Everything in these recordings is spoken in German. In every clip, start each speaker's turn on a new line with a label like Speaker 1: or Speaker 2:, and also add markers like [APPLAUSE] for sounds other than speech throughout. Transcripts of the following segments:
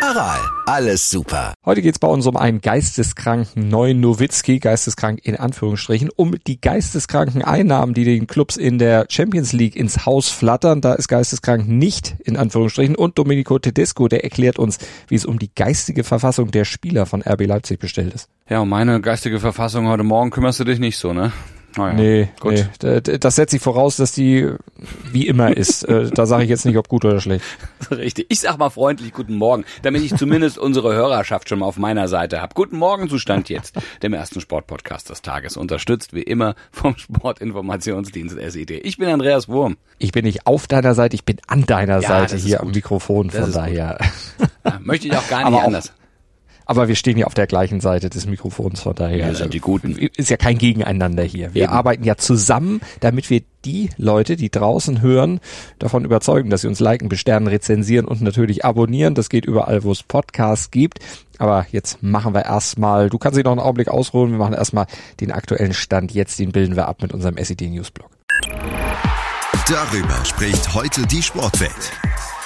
Speaker 1: Aral, alles super.
Speaker 2: Heute geht's bei uns um einen geisteskranken neuen Nowitzki, geisteskrank in Anführungsstrichen, um die geisteskranken Einnahmen, die den Clubs in der Champions League ins Haus flattern. Da ist geisteskrank nicht in Anführungsstrichen. Und Domenico Tedesco, der erklärt uns, wie es um die geistige Verfassung der Spieler von RB Leipzig bestellt ist.
Speaker 3: Ja, um meine geistige Verfassung heute Morgen kümmerst du dich nicht so, ne?
Speaker 2: Naja, nee, gut. Nee. Das setzt sich voraus, dass die wie immer ist. Äh, da sage ich jetzt nicht, ob gut oder schlecht. [LAUGHS]
Speaker 3: Richtig. Ich sag mal freundlich guten Morgen, damit ich zumindest unsere Hörerschaft schon mal auf meiner Seite habe. Guten Morgen Zustand jetzt, dem ersten Sportpodcast des Tages, unterstützt wie immer vom Sportinformationsdienst SED. Ich bin Andreas Wurm.
Speaker 2: Ich bin nicht auf deiner Seite, ich bin an deiner ja, Seite hier am Mikrofon, von daher.
Speaker 3: Ja, möchte ich auch gar [LAUGHS] nicht anders.
Speaker 2: Aber wir stehen ja auf der gleichen Seite des Mikrofons, von daher.
Speaker 3: Wir sind die Guten.
Speaker 2: Ist ja kein Gegeneinander hier. Wir Eben. arbeiten ja zusammen, damit wir die Leute, die draußen hören, davon überzeugen, dass sie uns liken, besternen, rezensieren und natürlich abonnieren. Das geht überall, wo es Podcasts gibt. Aber jetzt machen wir erstmal, du kannst dich noch einen Augenblick ausruhen, wir machen erstmal den aktuellen Stand. Jetzt den bilden wir ab mit unserem SED Newsblog.
Speaker 1: Darüber spricht heute die Sportwelt.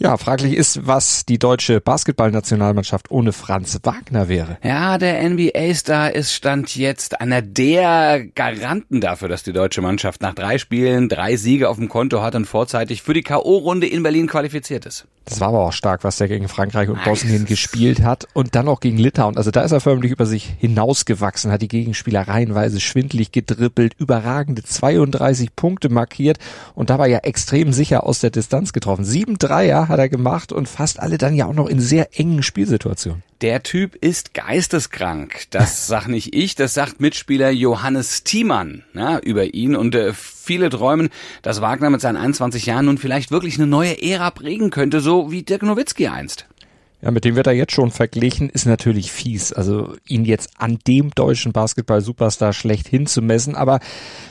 Speaker 2: Ja, fraglich ist, was die deutsche Basketballnationalmannschaft ohne Franz Wagner wäre.
Speaker 3: Ja, der NBA-Star ist Stand jetzt einer der Garanten dafür, dass die deutsche Mannschaft nach drei Spielen drei Siege auf dem Konto hat und vorzeitig für die K.O.-Runde in Berlin qualifiziert ist.
Speaker 2: Das war aber auch stark, was der gegen Frankreich und Bosnien gespielt hat und dann auch gegen Litauen. Also da ist er förmlich über sich hinausgewachsen, hat die Gegenspieler reihenweise schwindlig gedribbelt, überragende 32 Punkte markiert und dabei ja extrem sicher aus der Distanz getroffen. Sieben Dreier hat er gemacht und fast alle dann ja auch noch in sehr engen Spielsituationen.
Speaker 3: Der Typ ist geisteskrank. Das [LAUGHS] sag nicht ich, das sagt Mitspieler Johannes Thiemann ja, über ihn. Und äh, viele träumen, dass Wagner mit seinen 21 Jahren nun vielleicht wirklich eine neue Ära prägen könnte, so wie Dirk Nowitzki einst.
Speaker 2: Ja, mit dem wird er jetzt schon verglichen, ist natürlich fies. Also ihn jetzt an dem deutschen Basketball-Superstar schlechthin zu messen. Aber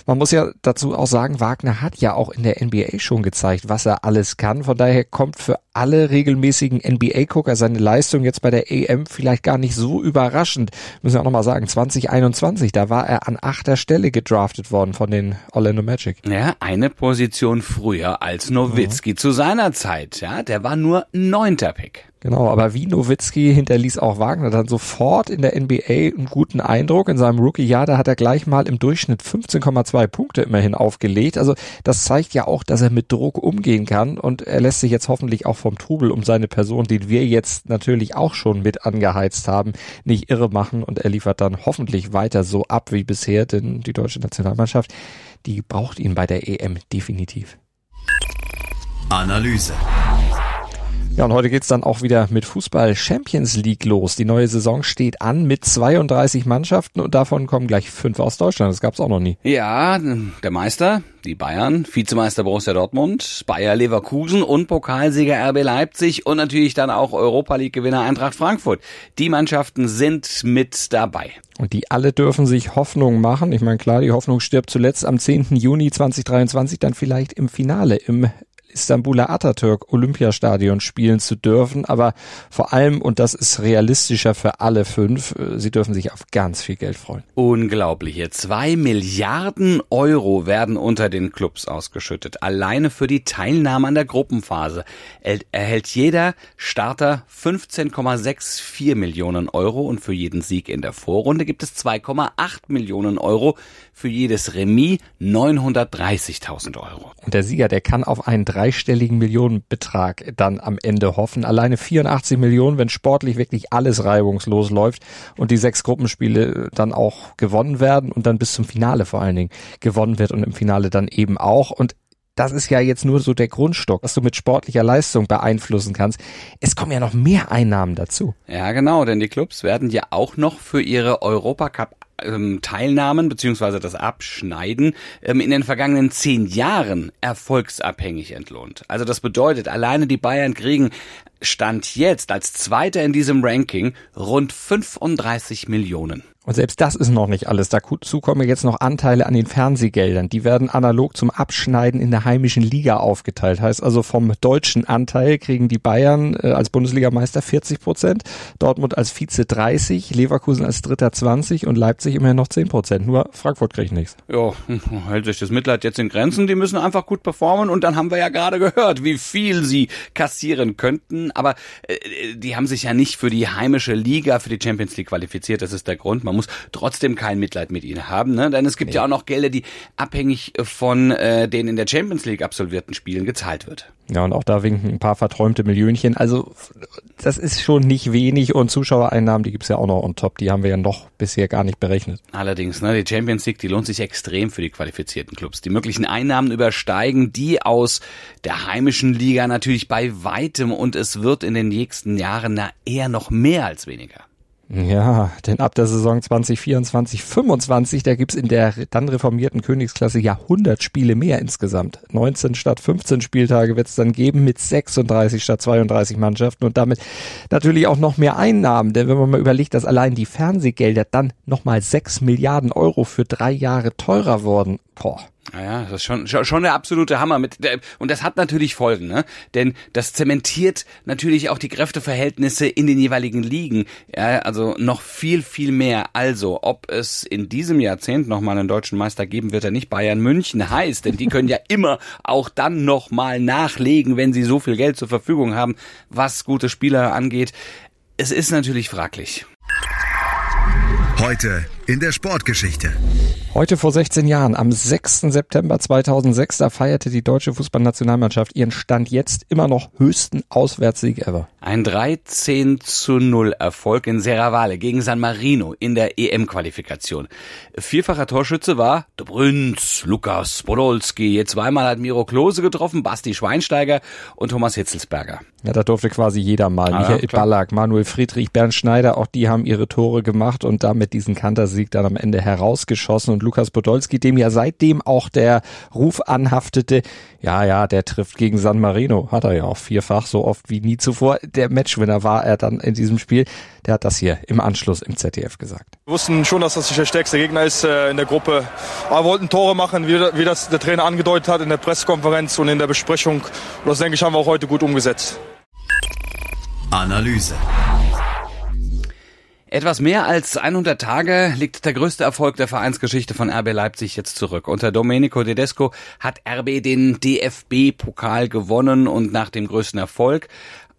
Speaker 2: man muss ja dazu auch sagen, Wagner hat ja auch in der NBA schon gezeigt, was er alles kann. Von daher kommt für alle regelmäßigen NBA-Gucker seine Leistung jetzt bei der EM vielleicht gar nicht so überraschend. Müssen wir auch nochmal sagen, 2021, da war er an achter Stelle gedraftet worden von den Orlando Magic.
Speaker 3: Ja, eine Position früher als Nowitzki mhm. zu seiner Zeit. Ja, der war nur neunter Pick.
Speaker 2: Genau, aber wie Nowitzki hinterließ auch Wagner dann sofort in der NBA einen guten Eindruck. In seinem Rookie-Jahr, da hat er gleich mal im Durchschnitt 15,2 Punkte immerhin aufgelegt. Also das zeigt ja auch, dass er mit Druck umgehen kann und er lässt sich jetzt hoffentlich auch vom Trubel um seine Person, den wir jetzt natürlich auch schon mit angeheizt haben, nicht irre machen und er liefert dann hoffentlich weiter so ab wie bisher, denn die deutsche Nationalmannschaft, die braucht ihn bei der EM definitiv.
Speaker 1: Analyse.
Speaker 2: Ja, und heute geht's dann auch wieder mit Fußball Champions League los. Die neue Saison steht an mit 32 Mannschaften und davon kommen gleich fünf aus Deutschland. Das gab's auch noch nie.
Speaker 3: Ja, der Meister, die Bayern, Vizemeister Borussia Dortmund, Bayer Leverkusen und Pokalsieger RB Leipzig und natürlich dann auch Europa League Gewinner Eintracht Frankfurt. Die Mannschaften sind mit dabei.
Speaker 2: Und die alle dürfen sich Hoffnung machen. Ich meine, klar, die Hoffnung stirbt zuletzt am 10. Juni 2023 dann vielleicht im Finale im Istanbuler Atatürk Olympiastadion spielen zu dürfen. Aber vor allem, und das ist realistischer für alle fünf, äh, sie dürfen sich auf ganz viel Geld freuen.
Speaker 3: Unglaubliche. Zwei Milliarden Euro werden unter den Clubs ausgeschüttet. Alleine für die Teilnahme an der Gruppenphase erhält jeder Starter 15,64 Millionen Euro und für jeden Sieg in der Vorrunde gibt es 2,8 Millionen Euro. Für jedes Remis 930.000 Euro.
Speaker 2: Und der Sieger, der kann auf einen dreistelligen Millionenbetrag dann am Ende hoffen. Alleine 84 Millionen, wenn sportlich wirklich alles reibungslos läuft und die sechs Gruppenspiele dann auch gewonnen werden und dann bis zum Finale vor allen Dingen gewonnen wird und im Finale dann eben auch. Und das ist ja jetzt nur so der Grundstock, was du mit sportlicher Leistung beeinflussen kannst. Es kommen ja noch mehr Einnahmen dazu.
Speaker 3: Ja, genau, denn die Clubs werden ja auch noch für ihre Europacup ähm, Teilnahmen beziehungsweise das Abschneiden ähm, in den vergangenen zehn Jahren erfolgsabhängig entlohnt. Also das bedeutet, alleine die Bayern kriegen Stand jetzt als Zweiter in diesem Ranking rund 35 Millionen.
Speaker 2: Und selbst das ist noch nicht alles. Dazu kommen jetzt noch Anteile an den Fernsehgeldern. Die werden analog zum Abschneiden in der heimischen Liga aufgeteilt. Heißt also vom deutschen Anteil kriegen die Bayern äh, als Bundesligameister 40 Prozent, Dortmund als Vize 30, Leverkusen als Dritter 20 und Leipzig immerhin noch 10 Prozent. Nur Frankfurt kriegt nichts.
Speaker 3: Ja, hält sich das Mitleid jetzt in Grenzen. Die müssen einfach gut performen und dann haben wir ja gerade gehört, wie viel sie kassieren könnten. Aber äh, die haben sich ja nicht für die heimische Liga, für die Champions League qualifiziert. Das ist der Grund. Man muss trotzdem kein Mitleid mit ihnen haben, ne? denn es gibt nee. ja auch noch Gelder, die abhängig von äh, den in der Champions League absolvierten Spielen gezahlt wird.
Speaker 2: Ja, und auch da winken ein paar verträumte Millionchen. Also das ist schon nicht wenig und Zuschauereinnahmen, die gibt's ja auch noch on top. Die haben wir ja noch bisher gar nicht berechnet.
Speaker 3: Allerdings, ne, die Champions League, die lohnt sich extrem für die qualifizierten Clubs. Die möglichen Einnahmen übersteigen die aus der heimischen Liga natürlich bei weitem und es wird in den nächsten Jahren na eher noch mehr als weniger.
Speaker 2: Ja, denn ab der Saison 2024, 25, da gibt's in der dann reformierten Königsklasse ja 100 Spiele mehr insgesamt. 19 statt 15 Spieltage wird's dann geben mit 36 statt 32 Mannschaften und damit natürlich auch noch mehr Einnahmen. Denn wenn man mal überlegt, dass allein die Fernsehgelder dann nochmal 6 Milliarden Euro für drei Jahre teurer wurden, boah.
Speaker 3: Ja, das ist schon, schon der absolute Hammer mit, und das hat natürlich Folgen, ne? Denn das zementiert natürlich auch die Kräfteverhältnisse in den jeweiligen Ligen. Ja, also noch viel, viel mehr. Also, ob es in diesem Jahrzehnt nochmal einen deutschen Meister geben wird, der nicht Bayern München heißt, denn die können ja [LAUGHS] immer auch dann nochmal nachlegen, wenn sie so viel Geld zur Verfügung haben, was gute Spieler angeht. Es ist natürlich fraglich.
Speaker 1: Heute in der Sportgeschichte.
Speaker 2: Heute vor 16 Jahren, am 6. September 2006, da feierte die deutsche Fußballnationalmannschaft ihren Stand jetzt immer noch höchsten Auswärtssieg ever.
Speaker 3: Ein 13 zu 0 Erfolg in Serravalle gegen San Marino in der EM-Qualifikation. Vierfacher Torschütze war De Brünz, Lukas Podolski. Zweimal hat Miro Klose getroffen, Basti Schweinsteiger und Thomas Hitzelsberger.
Speaker 2: Ja, da durfte quasi jeder mal. Ah, Michael ja, Ballack, Manuel Friedrich, Bernd Schneider, auch die haben ihre Tore gemacht und damit diesen Kantersieg dann am Ende herausgeschossen. Und Lukas Podolski, dem ja seitdem auch der Ruf anhaftete, ja, ja, der trifft gegen San Marino, hat er ja auch vierfach, so oft wie nie zuvor. Der Matchwinner war er dann in diesem Spiel. Der hat das hier im Anschluss im ZDF gesagt.
Speaker 4: Wir wussten schon, dass das nicht der stärkste Gegner ist äh, in der Gruppe. Aber wir wollten Tore machen, wie, wie das der Trainer angedeutet hat in der Pressekonferenz und in der Besprechung. Und das, denke ich, haben wir auch heute gut umgesetzt.
Speaker 1: Analyse.
Speaker 3: Etwas mehr als 100 Tage liegt der größte Erfolg der Vereinsgeschichte von RB Leipzig jetzt zurück. Unter Domenico Tedesco hat RB den DFB-Pokal gewonnen und nach dem größten Erfolg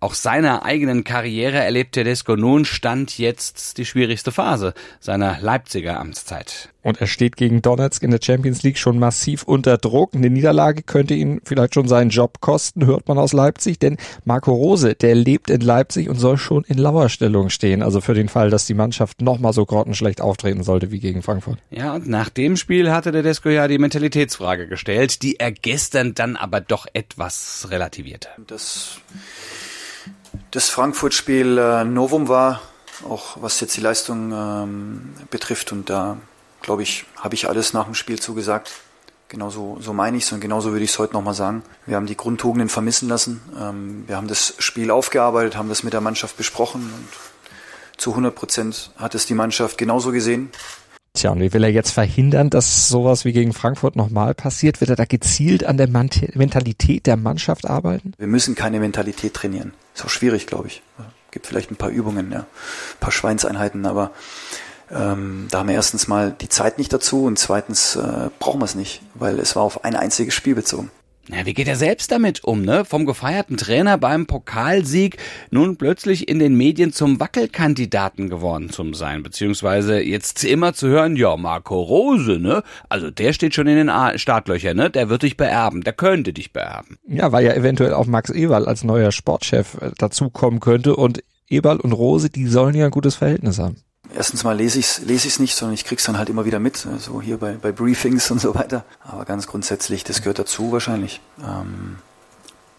Speaker 3: auch seiner eigenen Karriere erlebt Tedesco nun Stand jetzt die schwierigste Phase seiner Leipziger Amtszeit.
Speaker 2: Und er steht gegen Donetsk in der Champions League schon massiv unter Druck. Eine Niederlage könnte ihn vielleicht schon seinen Job kosten, hört man aus Leipzig. Denn Marco Rose, der lebt in Leipzig und soll schon in Lauerstellung stehen. Also für den Fall, dass die Mannschaft nochmal so grottenschlecht auftreten sollte wie gegen Frankfurt.
Speaker 3: Ja, und nach dem Spiel hatte der Desko ja die Mentalitätsfrage gestellt, die er gestern dann aber doch etwas relativierte.
Speaker 5: Das das Frankfurt-Spiel äh, Novum war, auch was jetzt die Leistung ähm, betrifft. Und da, glaube ich, habe ich alles nach dem Spiel zugesagt. Genauso so meine ich es und genauso würde ich es heute nochmal sagen. Wir haben die Grundtugenden vermissen lassen. Ähm, wir haben das Spiel aufgearbeitet, haben das mit der Mannschaft besprochen und zu 100 Prozent hat es die Mannschaft genauso gesehen.
Speaker 2: Tja, und wie will er jetzt verhindern, dass sowas wie gegen Frankfurt nochmal passiert? Wird er da gezielt an der Mentalität der Mannschaft arbeiten?
Speaker 5: Wir müssen keine Mentalität trainieren. Ist auch schwierig, glaube ich. Gibt vielleicht ein paar Übungen, ja. ein paar Schweinseinheiten, aber ähm, da haben wir erstens mal die Zeit nicht dazu und zweitens äh, brauchen wir es nicht, weil es war auf ein einziges Spiel bezogen.
Speaker 3: Ja, wie geht er selbst damit um, ne? Vom gefeierten Trainer beim Pokalsieg nun plötzlich in den Medien zum Wackelkandidaten geworden zu sein, beziehungsweise jetzt immer zu hören, ja, Marco Rose, ne? Also der steht schon in den Startlöchern, ne? Der wird dich beerben, der könnte dich beerben.
Speaker 2: Ja, weil ja eventuell auch Max Eberl als neuer Sportchef äh, dazukommen könnte und Eberl und Rose, die sollen ja ein gutes Verhältnis haben
Speaker 5: erstens mal lese ich es lese ich's nicht, sondern ich krieg's dann halt immer wieder mit, so also hier bei, bei Briefings und so weiter. Aber ganz grundsätzlich, das gehört dazu wahrscheinlich. Ähm,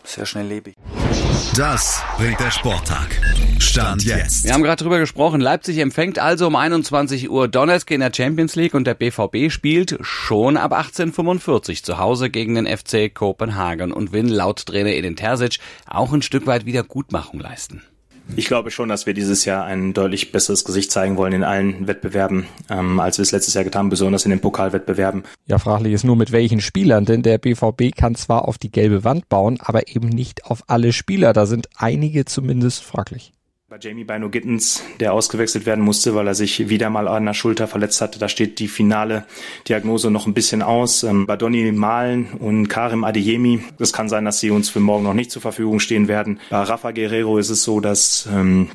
Speaker 5: sehr schnell lebe ich.
Speaker 6: Das bringt der Sporttag. Stand jetzt.
Speaker 3: Wir haben gerade drüber gesprochen. Leipzig empfängt also um 21 Uhr Donetsk in der Champions League und der BVB spielt schon ab 1845 zu Hause gegen den FC Kopenhagen und will laut Trainer Edin Terzic auch ein Stück weit Wiedergutmachung leisten.
Speaker 7: Ich glaube schon, dass wir dieses Jahr ein deutlich besseres Gesicht zeigen wollen in allen Wettbewerben, ähm, als wir es letztes Jahr getan haben, besonders in den Pokalwettbewerben.
Speaker 2: Ja, fraglich ist nur mit welchen Spielern, denn der BVB kann zwar auf die gelbe Wand bauen, aber eben nicht auf alle Spieler. Da sind einige zumindest fraglich.
Speaker 7: Bei Jamie Bino Gittens, der ausgewechselt werden musste, weil er sich wieder mal an der Schulter verletzt hatte, da steht die finale Diagnose noch ein bisschen aus. Ähm, bei Donny Malen und Karim Adeyemi, es kann sein, dass sie uns für morgen noch nicht zur Verfügung stehen werden. Bei Rafa Guerrero ist es so, dass ähm,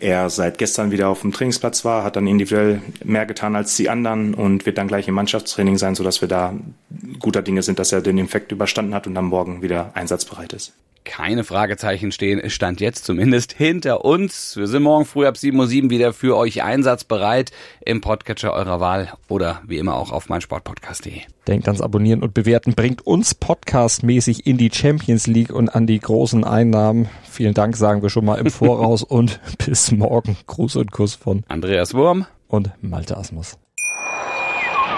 Speaker 7: er seit gestern wieder auf dem Trainingsplatz war, hat dann individuell mehr getan als die anderen und wird dann gleich im Mannschaftstraining sein, sodass wir da guter Dinge sind, dass er den Infekt überstanden hat und dann morgen wieder einsatzbereit ist
Speaker 3: keine Fragezeichen stehen. Es stand jetzt zumindest hinter uns. Wir sind morgen früh ab 7.07 Uhr wieder für euch einsatzbereit im Podcatcher eurer Wahl oder wie immer auch auf meinsportpodcast.de.
Speaker 2: Denkt ans Abonnieren und Bewerten, bringt uns podcastmäßig in die Champions League und an die großen Einnahmen. Vielen Dank, sagen wir schon mal im Voraus [LAUGHS] und bis morgen. Gruß und Kuss von
Speaker 3: Andreas Wurm
Speaker 2: und Malte Asmus.